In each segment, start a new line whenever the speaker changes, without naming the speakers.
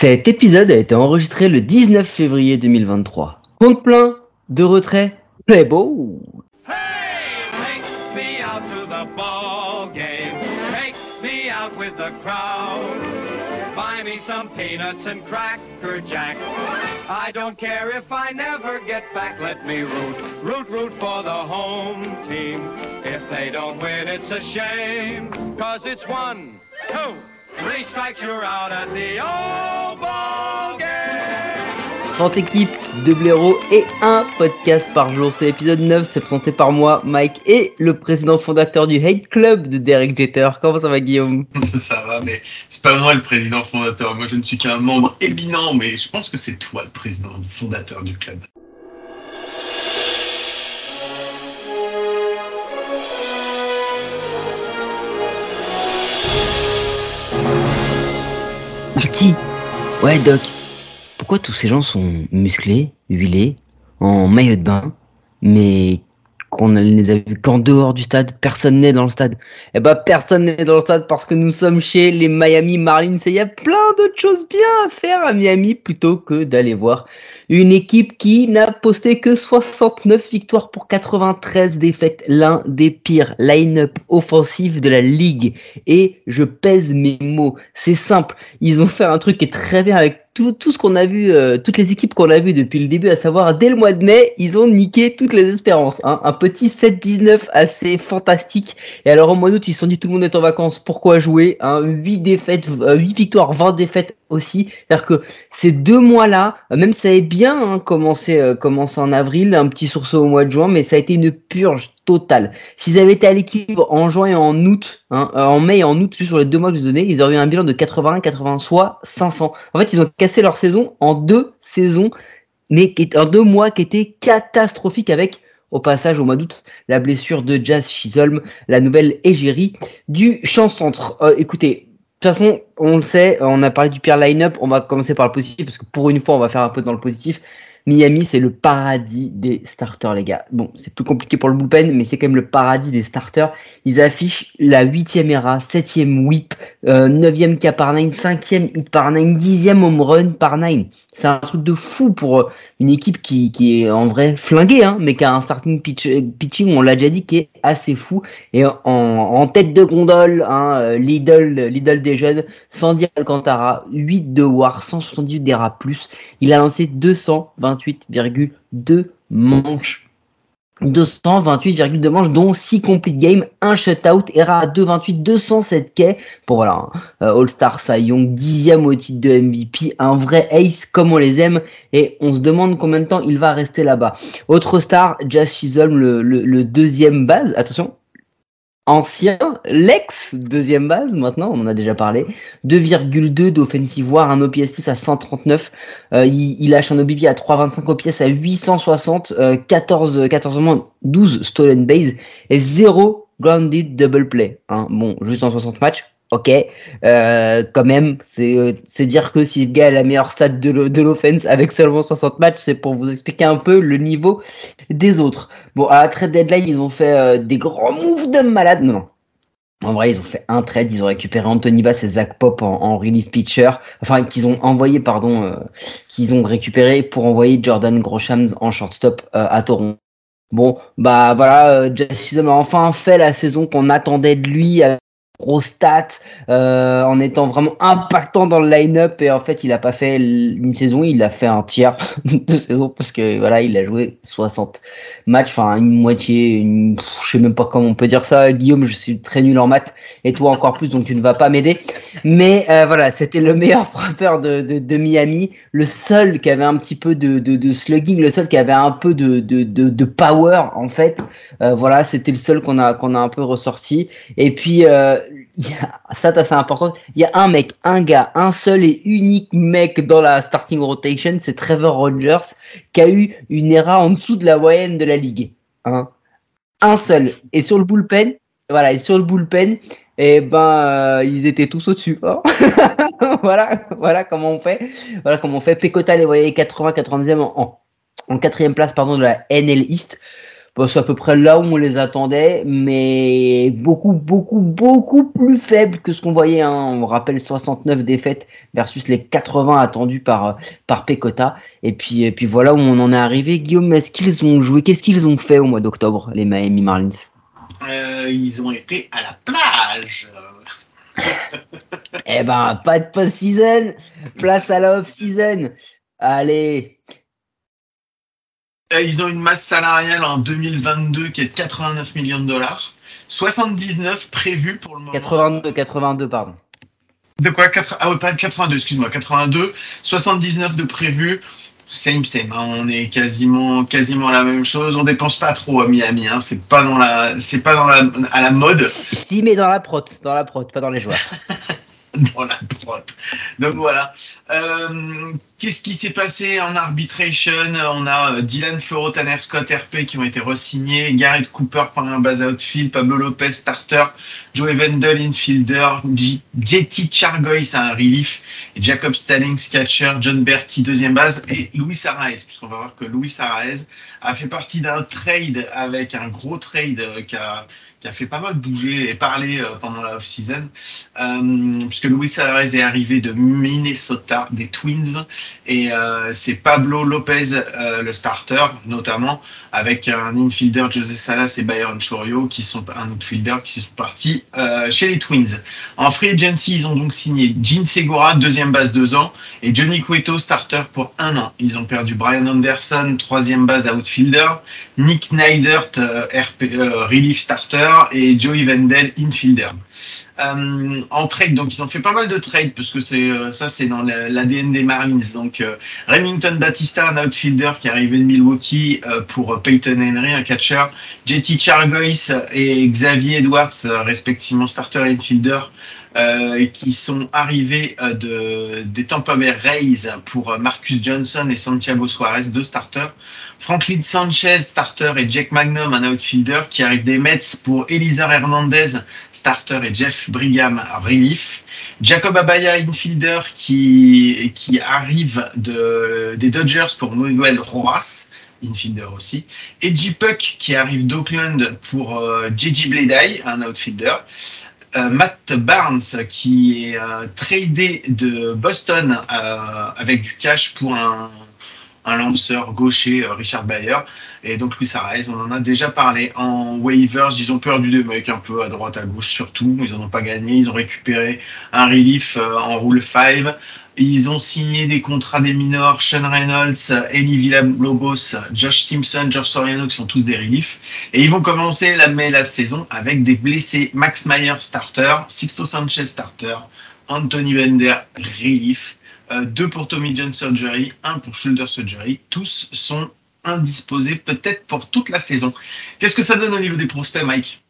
Cet épisode a été enregistré le 19 février 2023. Compte plein, de retrait, play beau.
Some peanuts and cracker jack. I don't care if I never get back. Let me root, root, root for the home team. If they don't win, it's a shame. Cause it's one, two, three strikes, you're out at the old ball game.
30 équipes, deux blaireaux et un podcast par jour. C'est l'épisode 9, c'est présenté par moi, Mike, et le président fondateur du Hate Club de Derek Jeter. Comment ça va Guillaume?
Ça va, mais c'est pas moi le président fondateur. Moi, je ne suis qu'un membre éminent, mais je pense que c'est toi le président fondateur du club.
Marty Ouais Doc, pourquoi tous ces gens sont musclés, huilés, en maillot de bain, mais qu'on ne les a vus qu'en dehors du stade, personne n'est dans le stade. Eh ben personne n'est dans le stade parce que nous sommes chez les Miami Marlins et il y a plein d'autres choses bien à faire à Miami plutôt que d'aller voir une équipe qui n'a posté que 69 victoires pour 93 défaites, l'un des pires line-up offensifs de la ligue. Et je pèse mes mots, c'est simple, ils ont fait un truc qui est très bien avec tout, tout ce qu'on a vu, euh, toutes les équipes qu'on a vues depuis le début, à savoir dès le mois de mai, ils ont niqué toutes les espérances. Hein. Un petit 7-19 assez fantastique. Et alors au mois d'août, ils se sont dit tout le monde est en vacances, pourquoi jouer hein? 8 défaites, euh, 8 victoires, 20 défaites aussi. C'est-à-dire que ces deux mois-là, même ça avait bien hein, commencé, euh, commencé en avril, un petit sursaut au mois de juin, mais ça a été une purge totale. S'ils avaient été à l'équilibre en juin et en août, hein, euh, en mai et en août, juste sur les deux mois que je vous donnais, ils auraient eu un bilan de 81, 80, soit 500. En fait, ils ont cassé leur saison en deux saisons, mais en deux mois qui étaient catastrophiques avec au passage, au mois d'août, la blessure de Jazz Chisholm, la nouvelle égérie du champ centre. Euh, écoutez, toute façon, on le sait, on a parlé du pire line-up, on va commencer par le positif, parce que pour une fois, on va faire un peu dans le positif. Miami, c'est le paradis des starters, les gars. Bon, c'est plus compliqué pour le bullpen, mais c'est quand même le paradis des starters. Ils affichent la huitième ERA, septième whip, euh, neuvième K par nine, cinquième hit par nine, dixième home run par nine. C'est un truc de fou pour euh, une équipe qui, qui est en vrai flinguée, hein, mais qui a un starting pitch, euh, pitching, on l'a déjà dit, qui est assez fou. Et en, tête de gondole, hein, euh, l'idole, des jeunes, Sandy Alcantara, 8 de WAR, 178 d'ERA+. Il a lancé 228,2 manches. 228,2 manches, dont 6 complete game, 1 shutout, ERA à 228, 207 K. Pour voilà, hein, euh, All-Star Cy Young, dixième au titre de MVP, un vrai ace comme on les aime, et on se demande combien de temps il va rester là-bas. Autre star, Jazz Chisholm, le, le, le deuxième base, attention, ancien, l'ex deuxième base, maintenant, on en a déjà parlé, 2,2 d'offensive war, un OPS plus à 139, euh, il, il lâche un OBP à 3,25 OPS à 860, euh, 14, 14 moins 12 stolen base et 0 grounded double play. Hein. Bon, juste en 60 matchs, ok, euh, quand même, c'est euh, c'est dire que si le gars a la meilleure stat de l'o- de l'offense avec seulement 60 matchs, c'est pour vous expliquer un peu le niveau des autres. Bon, à la trade deadline, ils ont fait euh, des grands moves de malade. Non. En vrai, ils ont fait un trade, ils ont récupéré Anthony Bass et Zach Pop en, relief pitcher, enfin qu'ils ont envoyé, pardon, euh, qu'ils ont récupéré pour envoyer Jordan Groshams en shortstop euh, à Toronto. Bon, bah voilà, euh, Chisholm a enfin fait la saison qu'on attendait de lui, gros stats, euh, en étant vraiment impactant dans le line-up. Et en fait il a pas fait une saison, il a fait un tiers de saison parce que voilà il a joué 60 matchs, enfin une moitié, je sais même pas comment on peut dire ça, Guillaume, je suis très nul en maths. Et toi encore plus donc tu ne vas pas m'aider, mais euh, voilà c'était le meilleur frappeur de, de, de Miami, le seul qui avait un petit peu de, de, slugging, le seul qui avait un peu de, power en fait, Euh, voilà c'était le seul qu'on a qu'on a un peu ressorti et puis euh, y a, ça assez important, il y a un mec, un gars, un seul et unique mec dans la starting rotation, c'est Trevor Rogers, qui a eu une ERA en dessous de la moyenne de la ligue. Hein. Un seul. Et sur le bullpen, voilà, et sur le bullpen, eh ben, euh, ils étaient tous au-dessus. hein. voilà, voilà comment on fait. Voilà comment on fait. Pecota les voyait 80, 90e en, en, quatrième place, de la NL East. C'est à peu près là où on les attendait, mais beaucoup, beaucoup, beaucoup plus faible que ce qu'on voyait. Hein. On rappelle 69 défaites versus les 80 attendus par par. Et puis, et puis voilà où on en est arrivé. Guillaume, est-ce qu'ils ont joué? Qu'est-ce qu'ils ont fait au mois d'octobre, les Miami Marlins?
Ils ont été à la plage.
eh ben, pas de post-season, place à la off-season. Allez,
euh, ils ont une masse salariale en 2022 qui est de 89 millions de dollars. 79 prévus pour le moment.
82, 82, pardon.
De quoi Ah ouais, pas 82, excuse-moi, 82. 79 de prévus. Same, same. Hein. On est quasiment, quasiment la même chose. On dépense pas trop à Miami. Hein. C'est pas dans la, c'est pas dans la, à la mode.
Si, mais dans la prot, dans la prot, pas dans les joueurs.
dans la prot. Donc voilà. Euh, Qu'est-ce qui s'est passé en arbitration? On a euh, Dylan Floro, Tanner Scott, RP qui ont été re-signés, Garrett Cooper prend un base outfield, Pablo Lopez starter, Joey Wendell infielder, Jetty Chargoy un relief, Jacob Stallings catcher, John Berti deuxième base et Luis Arraez, puisqu'on va voir que Luis Arraez a fait partie d'un trade avec un gros trade euh, qui a qui a fait pas mal bouger et parler euh, pendant la off-season, puisque Luis Arraez est arrivé de Minnesota, des Twins, et euh, c'est Pablo Lopez, euh, le starter, notamment, avec un infielder José Salas et Byron Chorio, qui sont un outfielder qui sont partis euh, chez les Twins. En free agency, ils ont donc signé Gene Segura, deuxième base deux ans, et Johnny Cueto, starter pour un an. Ils ont perdu Brian Anderson, troisième base outfielder, Nick Neidert, RP, relief starter, et Joey Wendell, infielder. Euh, en trade. Donc ils ont fait pas mal de trades parce que c'est euh, ça c'est dans l'ADN des Marines. Donc euh, Remington Batista, un outfielder qui est arrivé de Milwaukee pour Peyton Henry, un catcher. JT Chargois et Xavier Edwards, respectivement starter et infielder. Qui sont arrivés de, des Tampa Bay Rays pour Marcus Johnson et Santiago Suarez, deux starters. Franklin Sanchez, starter, et Jack Magnum, un outfielder, qui arrive des Mets pour Elisa Hernandez, starter, et Jeff Brigham, relief. Jacob Abaya, infielder, qui, qui arrive de, des Dodgers pour Miguel Rojas, infielder aussi. Et J. Puck, qui arrive d'Oakland pour euh, JJ un outfielder. Euh, Matt Barnes qui est euh, tradé de Boston euh, avec du cash pour un un lanceur gaucher, euh, Richard Bayer. Et donc Luis Arraez, on en a déjà parlé. En waivers, ils ont perdu des mecs un peu à droite, à gauche surtout. Ils n'en ont pas gagné. Ils ont récupéré un relief euh, en rule 5. Ils ont signé des contrats des minors, Sean Reynolds, Eli Villalobos, Josh Simpson, George Soriano, qui sont tous des reliefs. Et ils vont commencer la, la saison avec des blessés. Max Meyer, starter, Sixto Sanchez, starter, Anthony Bender, relief. Euh, deux pour Tommy John Surgery, un pour Shoulder Surgery. Tous sont indisposés peut-être pour toute la saison. Qu'est-ce que ça donne au niveau des prospects, Mike?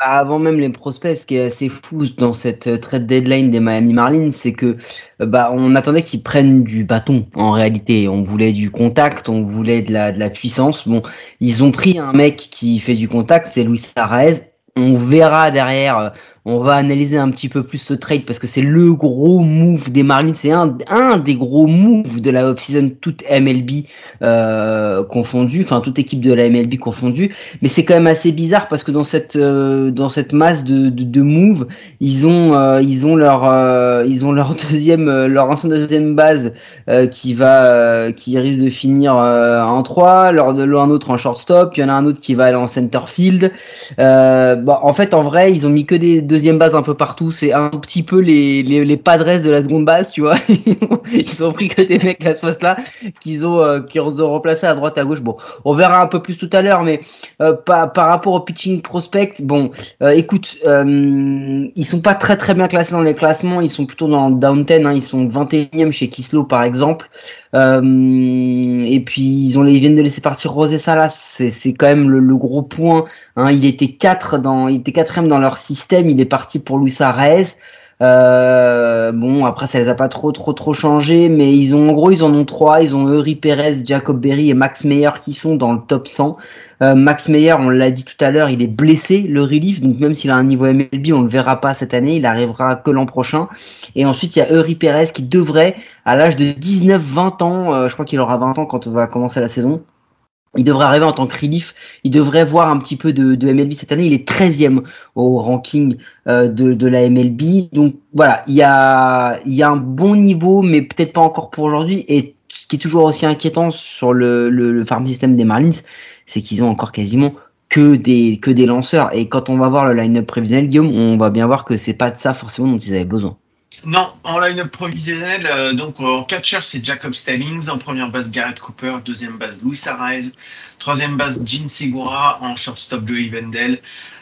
Avant même les prospects, ce qui est assez fou dans cette euh, trade deadline des Miami Marlins, c'est que euh, bah on attendait qu'ils prennent du bâton en réalité. On voulait du contact, on voulait de la, de la puissance. Bon, ils ont pris un mec qui fait du contact, c'est Luis Arraez. On verra derrière on va analyser un petit peu plus ce trade parce que c'est le gros move des Marlins, c'est un, des gros moves de la off-season, toute MLB euh, confondue, enfin toute équipe de la MLB confondue. Mais c'est quand même assez bizarre parce que dans cette euh, masse de, moves, ils ont euh, ils ont leur euh, leur deuxième leur deuxième base qui va qui risque de finir en 3, leur de un autre en shortstop, il y en a un autre qui va aller en center field. en fait en vrai ils ont mis que des deuxième base un peu partout. C'est un petit peu les, les, les padres de la seconde base, tu vois. Ils ont pris que des mecs à ce poste-là qu'ils ont, euh, qu'ils ont remplacé à droite, à gauche. Bon, on verra un peu plus tout à l'heure, mais euh, par, rapport au pitching prospect, bon, euh, écoute, ils sont pas très très bien classés dans les classements. Ils sont plutôt dans le down 10. Hein. Ils sont 21e chez Kislo, par exemple. et puis ils ont ils viennent de laisser partir Rosé Salas, c'est quand même le, le gros point. Hein. Il était 4 dans, il était quatrième dans leur système. Il est parti pour Luis Arraez. Euh, bon, après, ça les a pas trop, trop, trop changé, mais ils ont, en gros, ils en ont trois. Ils ont Eury Perez, Jacob Berry et Max Meyer qui sont dans le top 100. Euh, Max Meyer, on l'a dit tout à l'heure, il est blessé, le relief, donc même s'il a un niveau MLB, on le verra pas cette année, il arrivera que l'an prochain. Et ensuite, il y a Eury Perez qui devrait, à l'âge de 19-20 ans, euh, je crois qu'il aura 20 ans quand on va commencer la saison, il devrait arriver en tant que relief. Il devrait voir un petit peu de, MLB cette année. Il est 13e au ranking euh, de, la MLB. Donc voilà, il y a, y a un bon niveau, mais peut-être pas encore pour aujourd'hui. Et ce qui est toujours aussi inquiétant sur le, le, farm system des Marlins, c'est qu'ils ont encore quasiment que des, que des lanceurs. Et quand on va voir le line-up prévisionnel, Guillaume, on va bien voir que c'est pas de ça forcément dont ils avaient besoin.
Non, en line-up provisionnel, euh, donc en catcher c'est Jacob Stallings, en première base Garrett Cooper, deuxième base Luis Arraez, troisième base Gene Segura, en shortstop Joey Wendell,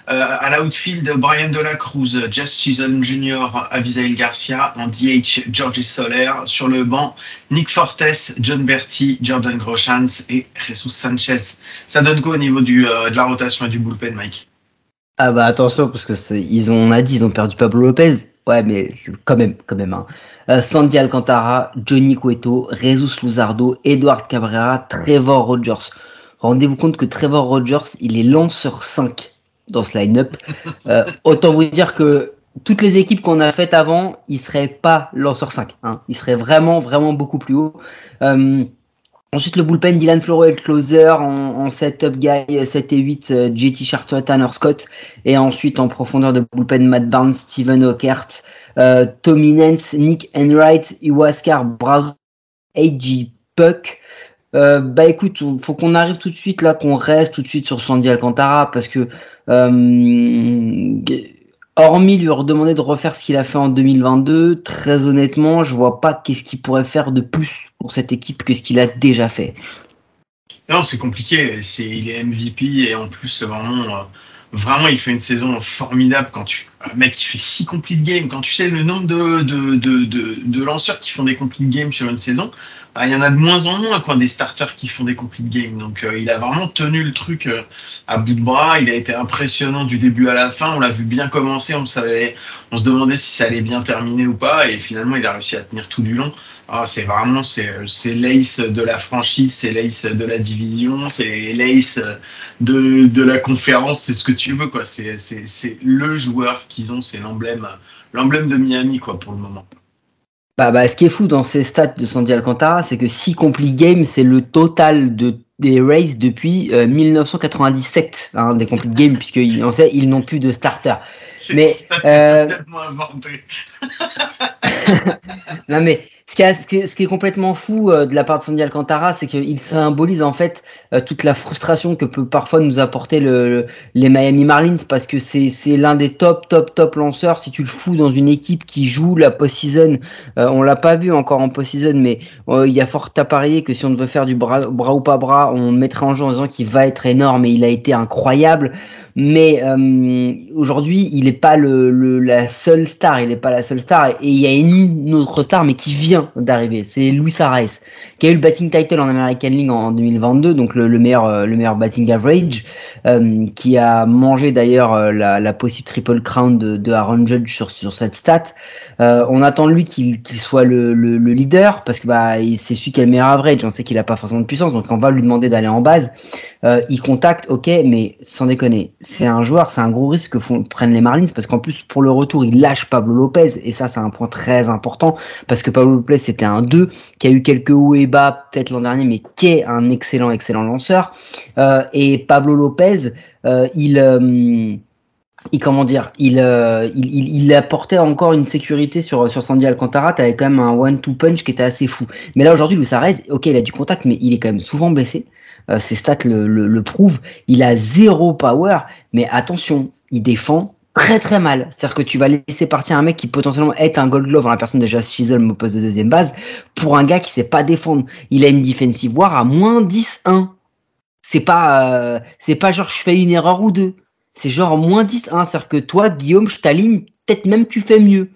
euh, à l'outfield Brian De La Cruz, Jess Chisholm Jr., Avisail Garcia, en DH Georgie Soler, sur le banc Nick Fortes, John Berti, Jordan Groshans et Jesus Sanchez. Ça donne quoi au niveau euh, de la rotation et du bullpen, Mike?
Ah bah attention parce que ils ont, on a dit ils ont perdu Pablo Lopez Ouais, mais quand même, quand même. Hein. Euh, Sandy Alcantara, Johnny Cueto, Jesus Luzardo, Edward Cabrera, Trevor Rogers. Rendez-vous compte que Trevor Rogers, il est lanceur 5 dans ce line-up. Euh, autant vous dire que toutes les équipes qu'on a faites avant, il serait pas lanceur 5. Hein. Il serait vraiment, vraiment beaucoup plus haut. Euh, Ensuite, le bullpen, Dylan Floro le closer en, setup guy 7 et 8, euh, JT Charter, Tanner Scott. Et ensuite, en profondeur de bullpen, Matt Barnes, Steven Ockert, euh, Tommy Nance, Nick Enright, Iwaskar, Brazo, A.G. Puck. Euh, bah écoute, faut qu'on arrive tout de suite là, qu'on reste tout de suite sur Sandy Alcantara parce que hormis lui redemander de refaire ce qu'il a fait en 2022, très honnêtement, je vois pas qu'est-ce qu'il pourrait faire de plus pour cette équipe que ce qu'il a déjà fait.
Non, c'est compliqué. C'est, il est MVP et en plus vraiment, euh, vraiment, il fait une saison formidable quand tu, un mec qui fait six complete games. Quand tu sais le nombre de, de lanceurs qui font des complete games sur une saison, bah, il y en a de moins en moins quoi, des starters qui font des complete games. Donc euh, il a vraiment tenu le truc euh, à bout de bras. Il a été impressionnant du début à la fin. On l'a vu bien commencer. On savait, on se demandait si ça allait bien terminer ou pas. Et finalement, il a réussi à tenir tout du long. Ah, c'est vraiment c'est c'est l'ace de la franchise, c'est l'ace de la division, c'est l'ace de, de la conférence, c'est ce que tu veux quoi. C'est c'est c'est le joueur qu'ils ont, c'est l'emblème l'emblème de Miami quoi pour le moment.
Bah, bah, ce qui est fou dans ces stats de Sandy Alcantara, c'est que 6 complete games, c'est le total de des Rays depuis euh, 1997, hein, des complete games, puisqu'on sait ils n'ont plus de starter. Mais euh... non mais ce qui, est, complètement fou euh, de la part de Sandy Alcantara, c'est qu'il symbolise en fait euh, toute la frustration que peut parfois nous apporter le, le les Miami Marlins parce que c'est l'un des top top top lanceurs. Si tu le fous dans une équipe qui joue la post-season, euh, on l'a pas vu encore en post-season, mais il y a fort à parier que si on devait faire du bras, bras ou pas bras, on mettrait en jeu en disant qu'il va être énorme et il a été incroyable mais euh, aujourd'hui il n'est pas le, le, la seule star, il n'est pas la seule star, et il y a une autre star mais qui vient d'arriver, c'est Luis Arraez, qui a eu le batting title en American League en 2022, donc le, le meilleur euh, le meilleur batting average, euh, qui a mangé d'ailleurs euh, la, la, possible triple crown de, de Aaron Judge sur, sur cette stat. Euh, on attend de lui qu'il qu soit le, le, le, leader parce que bah c'est celui qui a le meilleur average. On sait qu'il a pas forcément de puissance, donc on va lui demander d'aller en base. Euh, il contacte, ok, mais sans déconner, c'est un joueur, c'est un gros risque que prennent les Marlins parce qu'en plus pour le retour il lâche Pablo Lopez et ça c'est un point très important parce que Pablo Lopez c'était un 2 qui a eu quelques hauts et bas peut-être l'an dernier, mais qui est un excellent excellent lanceur. Euh, et Pablo Lopez, euh, il comment dire, il, euh, il, apportait encore une sécurité sur, sur Sandy Alcantara. T'avais quand même un one-two punch qui était assez fou. Mais là aujourd'hui, Arez, ok, il a du contact, mais il est quand même souvent blessé. Euh, ses stats le, le, prouvent. Il a zéro power, mais attention, il défend très très mal. C'est-à-dire que tu vas laisser partir un mec qui potentiellement est un gold glove en la personne Jazz Chisholm au poste de deuxième base pour un gars qui sait pas défendre. Il a une defensive war à moins 10-1. C'est pas, euh, c'est pas genre je fais une erreur ou deux c'est genre moins 10 1. C'est-à-dire que toi, Guillaume, je t'aligne, peut-être même tu fais mieux.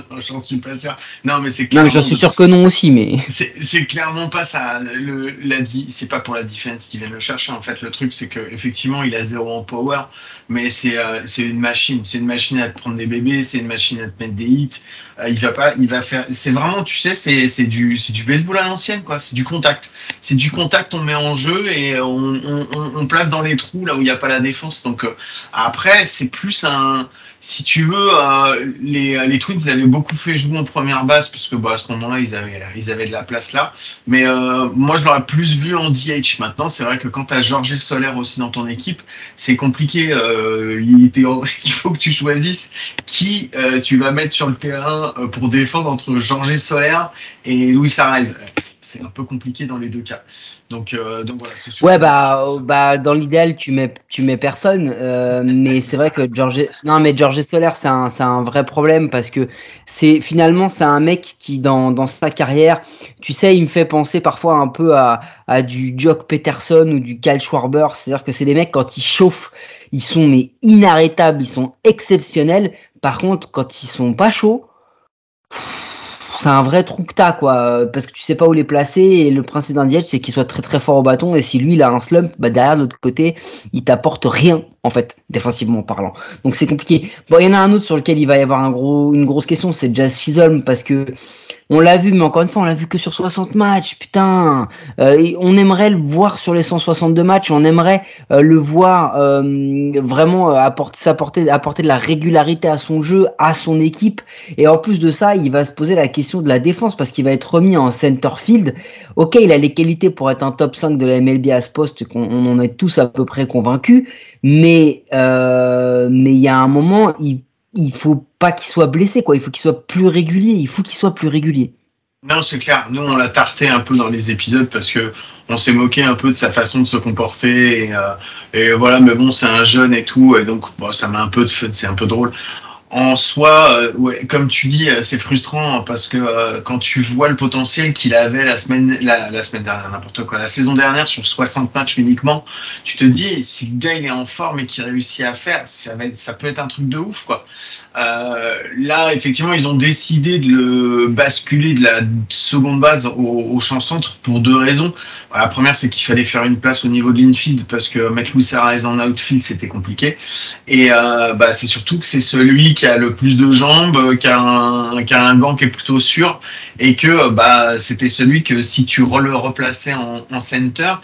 J'en suis pas sûr. Non, mais c'est
Non, mais j'en suis sûr que non aussi, mais.
C'est clairement pas ça. Le, la c'est pas pour la defense qui vient le chercher. En fait, le truc, c'est que effectivement, il a zéro en power, mais c'est euh, c'est une machine. C'est une machine à te prendre des bébés, c'est une machine à te mettre des hits. Euh, il va pas, il va faire. C'est vraiment, tu sais, c'est c'est du c'est du baseball à l'ancienne, quoi. C'est du contact. C'est du contact. On met en jeu et on, on, on, place dans les trous là où il n'y a pas la défense. Donc euh, après, c'est plus un si tu veux, euh, les, les Twins ils avaient beaucoup fait jouer en première base parce que bah, à ce moment-là ils avaient ils avaient de la place là. Mais euh, moi je l'aurais plus vu en DH. Maintenant c'est vrai que quand t'as Georges Solaire aussi dans ton équipe, c'est compliqué. Euh, il, faut que tu choisisses qui euh, tu vas mettre sur le terrain euh, pour défendre entre Georges Solaire et Louis Arraez. C'est un peu compliqué dans les deux cas. Donc euh, donc voilà. sûr.
Ouais, bah, bah dans l'idéal, tu mets, tu mets personne. euh, mais c'est vrai que George, non, mais George Soler, c'est un, c'est un vrai problème parce que c'est finalement c'est un mec qui dans, dans sa carrière, tu sais, il me fait penser parfois un peu à, à du Jock Peterson ou du Kyle Schwarber. C'est-à-dire que c'est des mecs quand ils chauffent, ils sont mais inarrêtables, ils sont exceptionnels. Par contre, quand ils sont pas chauds, c'est un vrai trou que t'as quoi. Parce que tu sais pas où les placer et le principe d'un c'est qu'il soit très très fort au bâton et si lui il a un slump bah derrière de l'autre côté il t'apporte rien en fait défensivement parlant. Donc c'est compliqué. Bon il y en a un autre sur lequel il va y avoir un gros une grosse question c'est Jazz Chisholm parce que on l'a vu mais encore une fois on l'a vu que sur 60 matchs putain Euh, on aimerait le voir sur les 162 matchs on aimerait euh, le voir euh, vraiment euh, apporter s'apporter apporter de la régularité à son jeu à son équipe et en plus de ça, il va se poser la question de la défense parce qu'il va être remis en center field. Ok, il a les qualités pour être un top 5 de la MLB à ce poste, qu'on on en est tous à peu près convaincus. Mais euh, mais il y a un moment, il il faut pas qu'il soit blessé, quoi. Il faut qu'il soit plus régulier. Il faut qu'il soit plus régulier.
Non, c'est clair. Nous, on l'a tarté un peu dans les épisodes parce que on s'est moqué un peu de sa façon de se comporter et, euh, voilà. Mais bon, c'est un jeune et tout, et donc bon, ça m'a un peu de. C'est un peu drôle. En soi, euh, comme tu dis, euh, c'est frustrant parce que euh, quand tu vois le potentiel qu'il avait la semaine, la, semaine dernière, n'importe quoi, la saison dernière sur 60 matchs uniquement, tu te dis si le gars il est en forme et qu'il réussit à faire, ça peut être un truc de ouf quoi. Là, effectivement, ils ont décidé de le basculer de la seconde base au, champ centre pour deux raisons. La première, c'est qu'il fallait faire une place au niveau de l'infield parce que mettre Louis Arraez en outfield, c'était compliqué. Et bah, c'est surtout que c'est celui qui le plus de jambes, euh, qui a un, un gant qui est plutôt sûr, et que euh, bah, c'était celui que si tu le replaçais en, en center,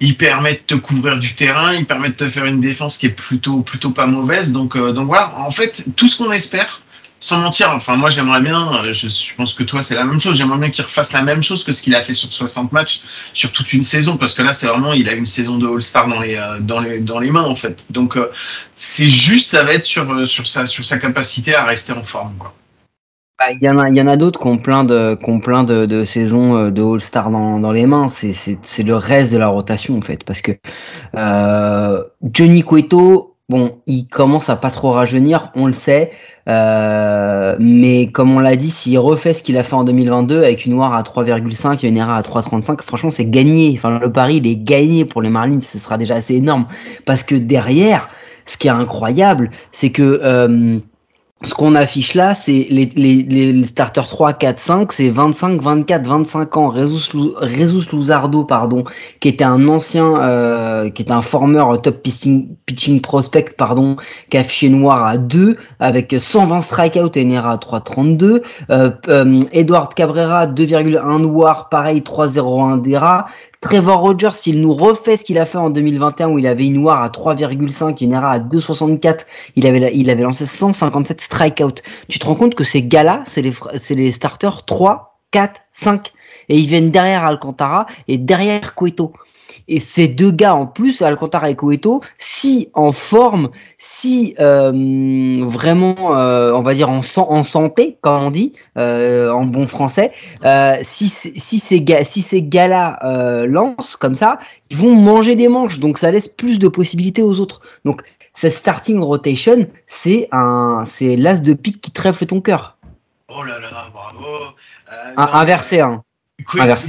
il permet de te couvrir du terrain, il permet de te faire une défense qui est plutôt plutôt pas mauvaise. Donc euh, donc voilà, en fait, tout ce qu'on espère, sans mentir, enfin moi j'aimerais bien, euh, je, je pense que toi c'est la même chose, j'aimerais bien qu'il refasse la même chose que ce qu'il a fait sur 60 matchs sur toute une saison, parce que là c'est vraiment, il a une saison de All-Star dans les euh, dans les dans les mains en fait. Donc euh, c'est juste, ça va être sur sur sa sur sa capacité à rester en forme quoi.
Bah, Il y en a, il y en a d'autres qui ont plein de, qui ont plein de, de saisons de All-Star dans, dans les mains. C'est, c'est, c'est le reste de la rotation en fait, parce que euh, Johnny Cueto, bon, il commence à pas trop rajeunir, on le sait, euh, mais comme on l'a dit, s'il refait ce qu'il a fait en 2022 avec une WAR à 3,5 et une ERA à 3,35, franchement, c'est gagné. Enfin, le pari, il est gagné pour les Marlins. Ce sera déjà assez énorme, parce que derrière, ce qui est incroyable, c'est que euh, ce qu'on affiche là, c'est les, les, les starters 3, 4, 5, c'est 25, 24, 25 ans. Jesus Luzardo, pardon, qui était un ancien, euh, qui était un former top pitching, pitching prospect, pardon, qui a affiché une WAR à 2, avec 120 strikeouts et une ERA à 3,32. Euh, euh, Edward Cabrera, 2,1 WAR, pareil, 3,01 d'ERA. Trevor Rogers, s'il nous refait ce qu'il a fait en 2021 où il avait une WAR à 3,5, une ERA à 2,64, il avait, il avait lancé 157 strikeouts. Tu te rends compte que ces gars-là, c'est les, c'est les starters 3, 4, 5. Et ils viennent derrière Alcantara et derrière Cueto. Et ces deux gars en plus, Alcantara et Cueto, si en forme, si euh, vraiment, euh, on va dire en, san- en santé, comme on dit, euh, en bon français, euh, si, si ces gars, si ces gars-là euh, lancent comme ça, ils vont manger des manches, donc ça laisse plus de possibilités aux autres. Donc cette starting rotation, c'est un, c'est l'as de pique qui trèfle ton cœur.
Oh là là, bravo. Euh, non,
Inversé, hein.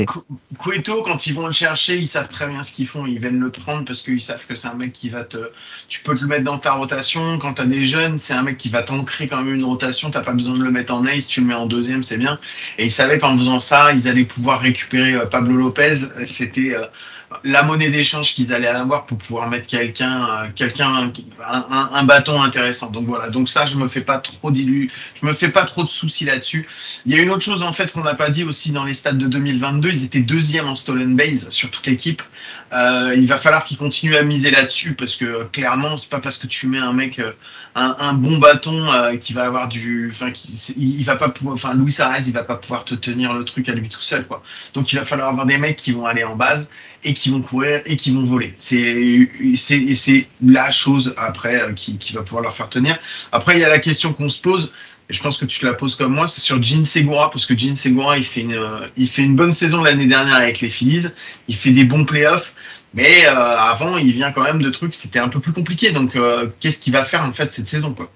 Cu- Cueto, quand ils vont le chercher, ils savent très bien ce qu'ils font. Ils viennent le prendre parce qu'ils savent que c'est un mec qui va te. Tu peux te le mettre dans ta rotation. Quand t'as des jeunes, c'est un mec qui va t'ancrer quand même une rotation. T'as pas besoin de le mettre en ace. Tu le mets en deuxième, c'est bien. Et ils savaient qu'en faisant ça, ils allaient pouvoir récupérer euh, Pablo Lopez. C'était. La monnaie d'échange qu'ils allaient avoir pour pouvoir mettre quelqu'un, euh, quelqu'un, un, un, bâton intéressant. Donc voilà. Donc ça, je me fais pas trop dilu, je me fais pas trop de soucis là-dessus. Il y a une autre chose en fait qu'on n'a pas dit aussi dans les stades de 2022. Ils étaient deuxième en stolen base sur toute l'équipe. Euh, il va falloir qu'ils continuent à miser là-dessus parce que clairement, c'est pas parce que tu mets un mec, euh, un, un bon bâton euh, qui va avoir du, enfin, il va pas pouvoir, enfin, Louis Arès, il va pas pouvoir te tenir le truc à lui tout seul, quoi. Donc il va falloir avoir des mecs qui vont aller en base et qui vont courir et qui vont voler. C'est c'est la chose après euh, qui, qui va pouvoir leur faire tenir. Après il y a la question qu'on se pose et je pense que tu te la poses comme moi, c'est sur Jean Segura parce que Jean Segura il fait une euh, il fait une bonne saison l'année dernière avec les Phillies, il fait des bons playoffs. Mais euh, avant, il vient quand même de trucs, c'était un peu plus compliqué. Donc, qu'est-ce qu'il va faire en fait cette saison, quoi?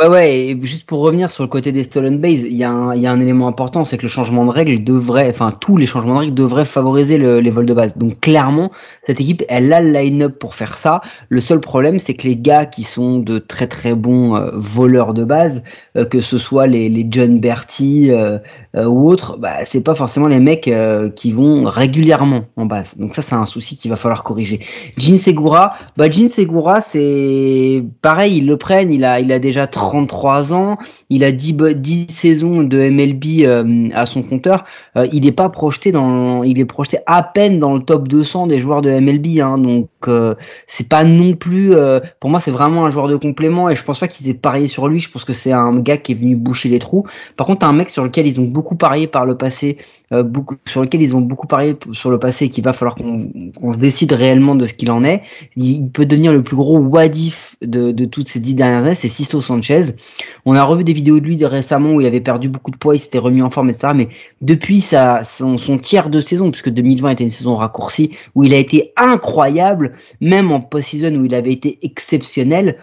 Ouais, ouais, et juste pour revenir sur le côté des stolen base, il y, y a un élément important, c'est que le changement de règles devrait, enfin tous les changements de règles devraient favoriser le, les vols de base. Donc clairement, cette équipe, elle a le line-up pour faire ça. Le seul problème, c'est que les gars qui sont de très très bons euh, voleurs de base, euh, que ce soit les, les John Bertie euh, ou autres, bah, c'est pas forcément les mecs qui vont régulièrement en base. Donc ça, c'est un souci qu'il va falloir corriger. Jin Segura, bah Jin Segura, c'est pareil, ils le prennent, il a, il a déjà 33 ans, il a 10, 10 saisons de MLB euh, à son compteur, euh, il n'est pas projeté dans, il est projeté à peine dans le top 200 des joueurs de MLB, hein, donc euh, c'est pas non plus, pour moi c'est vraiment un joueur de complément et je pense pas qu'ils aient parié sur lui, je pense que c'est un gars qui est venu boucher les trous. Par contre, un mec sur lequel ils ont beaucoup parié par le passé, beaucoup, sur lequel ils ont beaucoup parié sur le passé et qu'il va falloir qu'on se décide réellement de ce qu'il en est. Il, peut devenir le plus gros wadif de, de toutes ces dix dernières années, c'est Sisto Sanchez. On a revu des vidéos de lui récemment où il avait perdu beaucoup de poids, il s'était remis en forme, etc. Mais depuis sa, son, tiers de saison, puisque 2020 était une saison raccourcie, où il a été incroyable, même en post-season où il avait été exceptionnel,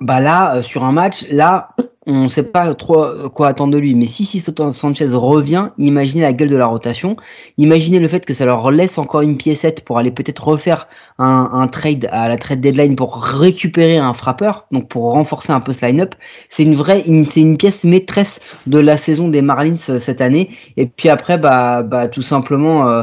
bah là, euh, sur un match, là, on ne sait pas trop euh, quoi attendre de lui. Mais si Sisto Sanchez revient, imaginez la gueule de la rotation. Imaginez le fait que ça leur laisse encore une piécette pour aller peut-être refaire un, trade à la trade deadline pour récupérer un frappeur, donc pour renforcer un peu ce line-up. C'est une vraie, c'est une pièce maîtresse de la saison des Marlins euh, cette année. Et puis après, bah, bah tout simplement. Euh,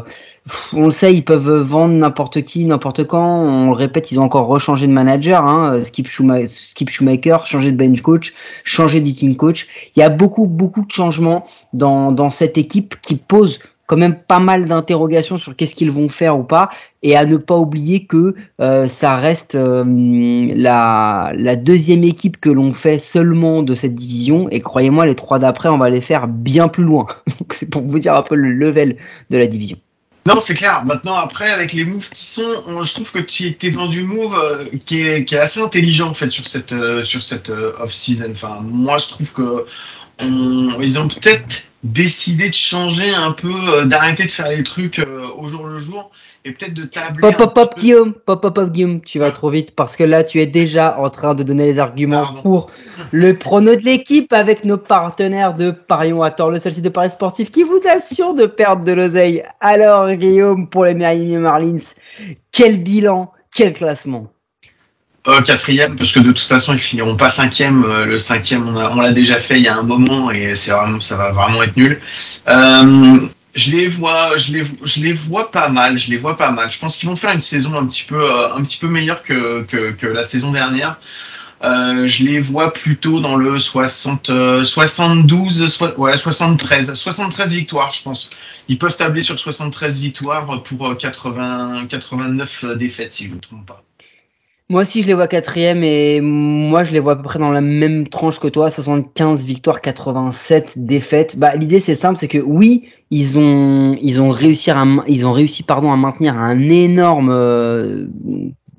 on le sait, ils peuvent vendre n'importe qui, n'importe quand. On le répète, ils ont encore rechangé de manager. Hein. Skip, Schumacher, changé de bench coach, changé d'eating coach. Il y a beaucoup, beaucoup de changements dans, dans cette équipe qui pose quand même pas mal d'interrogations sur qu'est-ce qu'ils vont faire ou pas, et à ne pas oublier que euh, ça reste euh, la, la deuxième équipe que l'on fait seulement de cette division, et croyez-moi, les trois d'après, on va les faire bien plus loin. C'est pour vous dire un peu le level de la division.
Non, c'est clair. Maintenant, après, avec les moves qui sont, je trouve que tu étais dans du move euh, qui, est, assez intelligent en fait sur cette euh, sur cette euh, off season. Enfin, moi, je trouve que ils ont peut-être décidé de changer un peu, d'arrêter de faire les trucs au jour le jour et peut-être de tabler.
Pop, pop, pop, Guillaume, pop, pop, pop, Guillaume, tu vas trop vite parce que là, tu es déjà en train de donner les arguments pour le prono de l'équipe avec nos partenaires de Parion à tort, le seul site de paris sportif qui vous assure de perdre de l'oseille. Alors, Guillaume, pour les Miami Marlins, quel bilan, quel classement?
Euh, quatrième, parce que de toute façon ils finiront pas cinquième. Euh, le cinquième, on, l'a déjà fait il y a un moment et c'est vraiment, ça va vraiment être nul. Euh, je les vois, je les, vois pas mal. Je les vois pas mal. Je pense qu'ils vont faire une saison un petit peu, euh, meilleure que, la saison dernière. Euh, je les vois plutôt dans le 60, 72, ouais, 73, 73 victoires, je pense. Ils peuvent tabler sur 73 victoires pour 80, 89 défaites, si je ne me trompe pas.
Moi aussi, je les vois quatrième et moi, je les vois à peu près dans la même tranche que toi, 75 victoires, 87 défaites. Bah, l'idée, c'est simple, c'est que oui, ils ont, ils ont réussi à, ils ont réussi, pardon, à maintenir un énorme euh,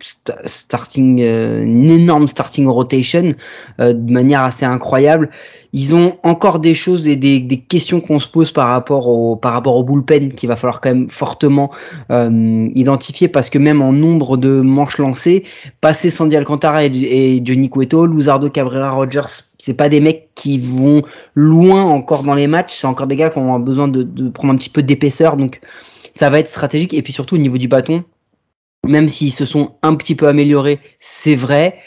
starting, euh, une énorme starting rotation euh, de manière assez incroyable. Ils ont encore des choses et des, des questions qu'on se pose par rapport au par rapport au bullpen qu'il va falloir quand même fortement euh, identifier parce que même en nombre de manches lancées, passer Sandy Alcantara et, Johnny Cueto, Luzardo Cabrera Rogers, c'est pas des mecs qui vont loin encore dans les matchs, c'est encore des gars qui ont besoin de, de prendre un petit peu d'épaisseur, donc ça va être stratégique. Et puis surtout au niveau du bâton, même s'ils se sont un petit peu améliorés, c'est vrai.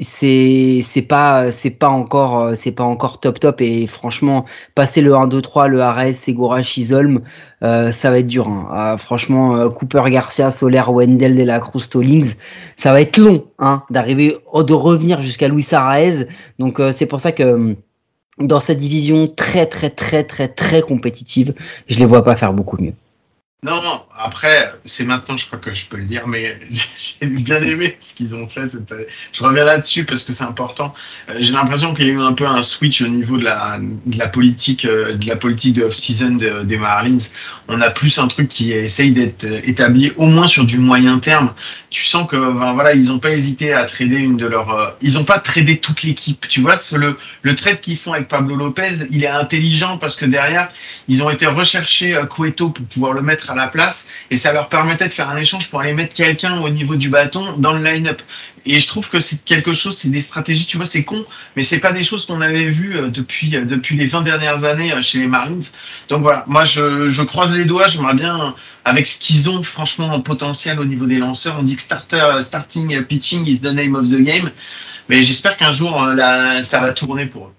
C'est c'est pas c'est pas encore c'est pas encore top top. Et franchement passer le 1 2 3 le Ares Segura Chisholm euh, ça va être dur hein. Ah, franchement euh, Cooper Garcia Soler Wendell de la Cruz Stallings ça va être long hein d'arriver oh, de revenir jusqu'à Luis Araez donc euh, c'est pour ça que dans cette division très très très très très compétitive je les vois pas faire beaucoup mieux
Non, après, c'est maintenant, je crois que je peux le dire, mais j'ai bien aimé ce qu'ils ont fait. Je reviens là-dessus parce que c'est important. Euh, J'ai l'impression qu'il y a eu un peu un switch au niveau de la, politique, euh, de la politique de off-season de- des Marlins. On a plus un truc qui essaye d'être établi au moins sur du moyen terme. Tu sens que, ben, voilà, ils ont pas hésité à trader une de leurs, euh, ils ont pas tradé toute l'équipe. Tu vois, le, trade qu'ils font avec Pablo Lopez, il est intelligent parce que derrière, ils ont été rechercher euh, Cueto pour pouvoir le mettre la place et ça leur permettait de faire un échange pour aller mettre quelqu'un au niveau du bâton dans le line-up. Et je trouve que c'est quelque chose, c'est des stratégies, tu vois, c'est con, mais c'est pas des choses qu'on avait vues euh, depuis euh, depuis les 20 dernières années euh, chez les Marlins. Donc voilà, moi je, je croise les doigts, j'aimerais bien avec ce qu'ils ont franchement en potentiel au niveau des lanceurs, on dit que starter starting pitching is the name of the game, mais j'espère qu'un jour là, ça va tourner pour eux.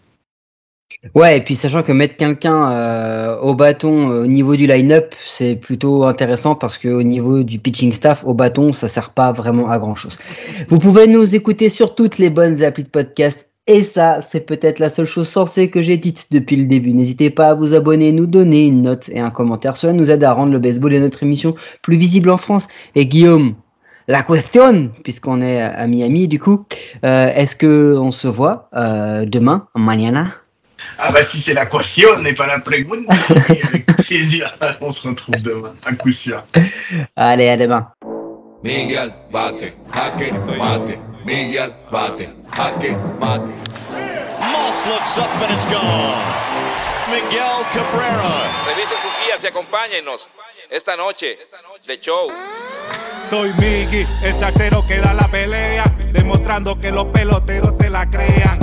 Ouais, et puis sachant que mettre quelqu'un euh, au bâton euh, au niveau du line-up, c'est plutôt intéressant parce que au niveau du pitching staff, au bâton, ça sert pas vraiment à grand chose. Vous pouvez nous écouter sur toutes les bonnes applis de podcast. Et ça, c'est peut-être la seule chose sensée que j'ai dite depuis le début. N'hésitez pas à vous abonner, nous donner une note et un commentaire. Cela nous aide à rendre le baseball et notre émission plus visible en France. Et Guillaume, la question, puisqu'on est à Miami du coup, euh, est-ce que on se voit euh, demain, mañana
Ah bah si c'est la question n'est pas la pregunta, et avec plaisir, on se retrouve demain, à coup sûr.
Allez, à demain.
Miguel bate, jaque mate. Miguel bate, jaque mate.
Moss looks up and it's gone. Miguel Cabrera.
Revise sus guías y acompáñenos esta noche de show.
Soy Miggy, el salsero que da la pelea, demostrando que los peloteros se la crean.